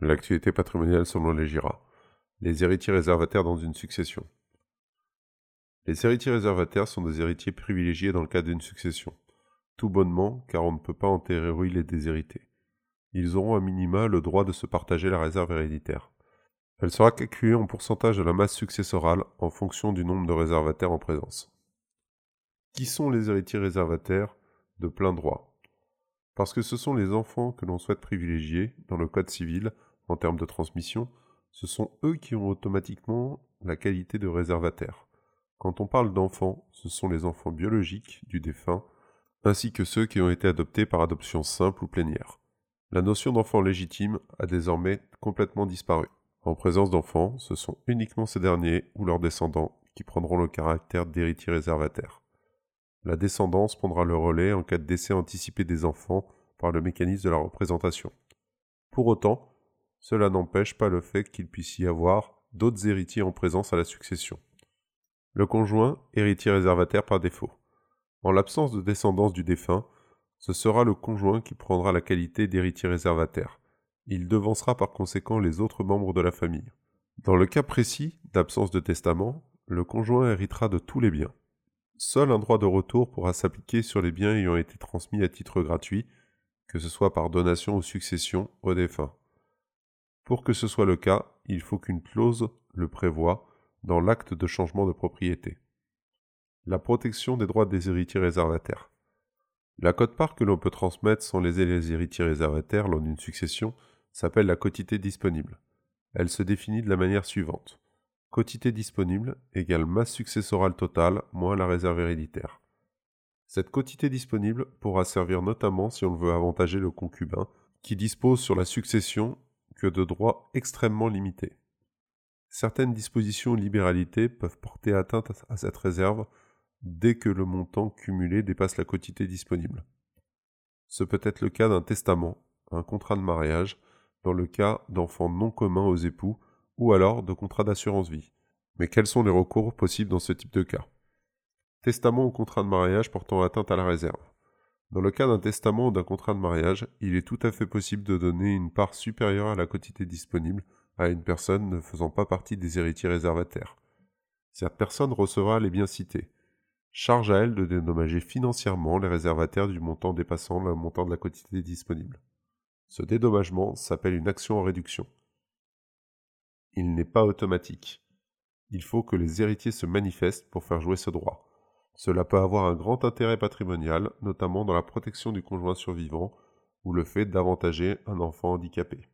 L'actualité patrimoniale selon les GIRA. Les héritiers réservataires dans une succession. Les héritiers réservataires sont des héritiers privilégiés dans le cadre d'une succession. Tout bonnement, car on ne peut pas enterrer oui les déshérités. Ils auront à minima le droit de se partager la réserve héréditaire. Elle sera calculée en pourcentage de la masse successorale en fonction du nombre de réservataires en présence. Qui sont les héritiers réservataires? De plein droit parce que ce sont les enfants que l'on souhaite privilégier dans le Code civil en termes de transmission, ce sont eux qui ont automatiquement la qualité de réservataire. Quand on parle d'enfants, ce sont les enfants biologiques du défunt, ainsi que ceux qui ont été adoptés par adoption simple ou plénière. La notion d'enfant légitime a désormais complètement disparu. En présence d'enfants, ce sont uniquement ces derniers ou leurs descendants qui prendront le caractère d'héritier réservataire. La descendance prendra le relais en cas de décès anticipé des enfants par le mécanisme de la représentation. Pour autant, cela n'empêche pas le fait qu'il puisse y avoir d'autres héritiers en présence à la succession. Le conjoint, héritier réservataire par défaut. En l'absence de descendance du défunt, ce sera le conjoint qui prendra la qualité d'héritier réservataire. Il devancera par conséquent les autres membres de la famille. Dans le cas précis d'absence de testament, le conjoint héritera de tous les biens. Seul un droit de retour pourra s'appliquer sur les biens ayant été transmis à titre gratuit, que ce soit par donation ou succession au défunt. Pour que ce soit le cas, il faut qu'une clause le prévoie dans l'acte de changement de propriété. La protection des droits des héritiers réservataires. La cote-part que l'on peut transmettre sans léser les héritiers réservataires lors d'une succession s'appelle la quotité disponible. Elle se définit de la manière suivante. Quotité disponible égale masse successorale totale moins la réserve héréditaire. Cette quotité disponible pourra servir notamment si on veut avantager le concubin, qui dispose sur la succession que de droits extrêmement limités. Certaines dispositions ou libéralités peuvent porter atteinte à cette réserve dès que le montant cumulé dépasse la quotité disponible. Ce peut être le cas d'un testament, un contrat de mariage, dans le cas d'enfants non communs aux époux ou alors de contrat d'assurance vie. Mais quels sont les recours possibles dans ce type de cas? Testament ou contrat de mariage portant atteinte à la réserve. Dans le cas d'un testament ou d'un contrat de mariage, il est tout à fait possible de donner une part supérieure à la quantité disponible à une personne ne faisant pas partie des héritiers réservataires. Cette personne recevra les biens cités. Charge à elle de dédommager financièrement les réservataires du montant dépassant le montant de la quantité disponible. Ce dédommagement s'appelle une action en réduction il n'est pas automatique. Il faut que les héritiers se manifestent pour faire jouer ce droit. Cela peut avoir un grand intérêt patrimonial, notamment dans la protection du conjoint survivant ou le fait d'avantager un enfant handicapé.